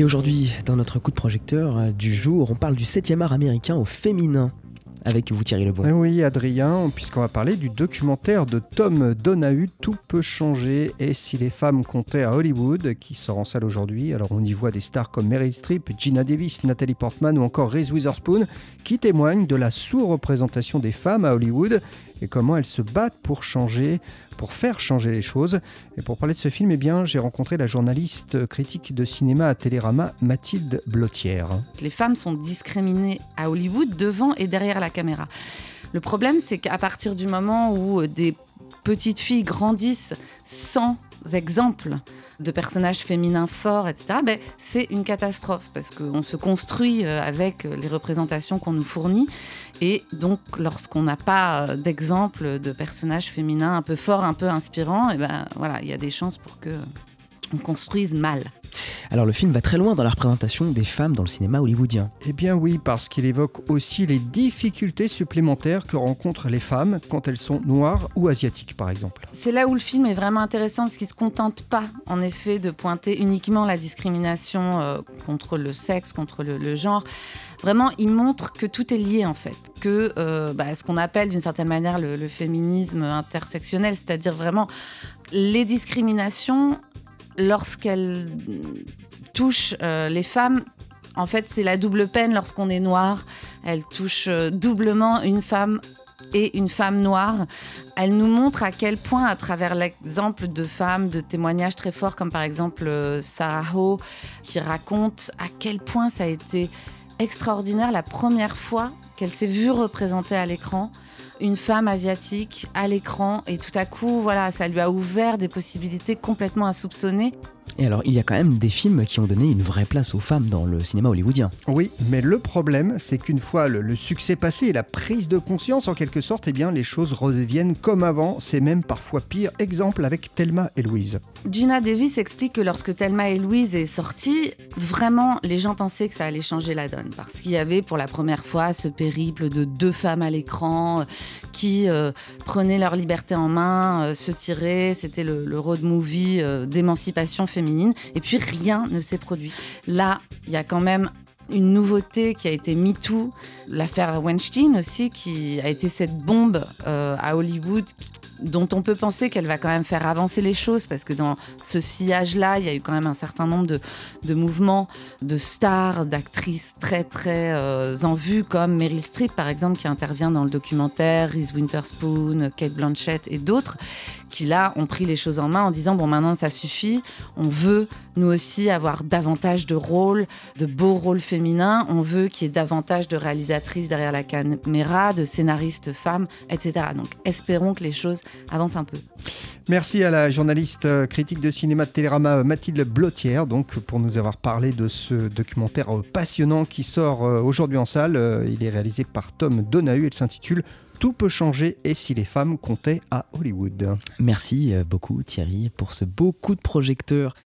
Et aujourd'hui, dans notre coup de projecteur euh, du jour, on parle du 7e art américain au féminin avec vous Thierry Lebon. Eh oui, Adrien, puisqu'on va parler du documentaire de Tom Donahue, Tout peut changer, et si les femmes comptaient à Hollywood, qui sort en salle aujourd'hui, alors on y voit des stars comme Meryl Streep, Gina Davis, Natalie Portman ou encore Reese Witherspoon, qui témoignent de la sous-représentation des femmes à Hollywood et comment elles se battent pour changer, pour faire changer les choses. Et pour parler de ce film, eh bien, j'ai rencontré la journaliste critique de cinéma à Télérama, Mathilde Blottière. Les femmes sont discriminées à Hollywood devant et derrière la caméra. Le problème, c'est qu'à partir du moment où des petites filles grandissent sans exemple de personnages féminins forts, etc., ben, c'est une catastrophe parce qu'on se construit euh, avec les représentations qu'on nous fournit. Et donc, lorsqu'on n'a pas euh, d'exemple de personnages féminins un peu forts, un peu inspirants, ben voilà, il y a des chances pour que on construise mal. Alors le film va très loin dans la représentation des femmes dans le cinéma hollywoodien. Eh bien oui, parce qu'il évoque aussi les difficultés supplémentaires que rencontrent les femmes quand elles sont noires ou asiatiques par exemple. C'est là où le film est vraiment intéressant parce qu'il ne se contente pas en effet de pointer uniquement la discrimination euh, contre le sexe, contre le, genre. Vraiment, il montre que tout est lié en fait, que euh, bah, ce qu'on appelle d'une certaine manière le, le féminisme intersectionnel, c'est-à-dire vraiment les discriminations lorsqu'elle touche euh, les femmes, en fait, c'est la double peine lorsqu'on est noir. Elle touche euh, doublement une femme et une femme noire. Elle nous montre à quel point, à travers l'exemple de femmes, de témoignages très forts, comme par exemple euh, Sarah Ho, qui raconte à quel point ça a été extraordinaire la première fois qu'elle s'est vue représentée à l'écran une femme asiatique à l'écran et tout à coup, voilà, ça lui a ouvert des possibilités complètement insoupçonnées. Et alors, il y a quand même des films qui ont donné une vraie place aux femmes dans le cinéma hollywoodien. Oui, mais le problème, c'est qu'une fois le, succès passé et la prise de conscience, en quelque sorte, eh bien, les choses redeviennent comme avant. C'est même parfois pire. Exemple avec Thelma et Louise. Gina Davis explique que lorsque Thelma et Louise est sortie, vraiment, les gens pensaient que ça allait changer la donne. Parce qu'il y avait pour la première fois ce périple de deux femmes à l'écran qui euh, prenaient leur liberté en main, euh, se tiraient. C'était le, road movie euh, d'émancipation féminine et puis rien ne s'est produit. Là, il y a quand même une nouveauté qui a été MeToo, l'affaire Weinstein aussi, qui a été cette bombe euh, à Hollywood dont on peut penser qu'elle va quand même faire avancer les choses, parce que dans ce sillage-là, il y a eu quand même un certain nombre de, mouvements de stars, d'actrices très très euh, en vue, comme Meryl Streep par exemple, qui intervient dans le documentaire, Reese Witherspoon, Kate Blanchett et d'autres, qui là ont pris les choses en main en disant, bon maintenant ça suffit, on veut nous aussi avoir davantage de rôles, de beaux rôles féminins, on veut qu'il y ait davantage de réalisatrices derrière la caméra, de scénaristes femmes, etc. Donc espérons que les choses avance un peu. Merci à la journaliste euh, critique de cinéma de Télérama euh, Mathilde Blottière donc pour nous avoir parlé de ce documentaire euh, passionnant qui sort aujourd'hui en salle. Il est réalisé par Tom Donahue. Il s'intitule tout peut changer et si les femmes comptaient à Hollywood. Merci beaucoup Thierry pour ce beau coup de projecteur.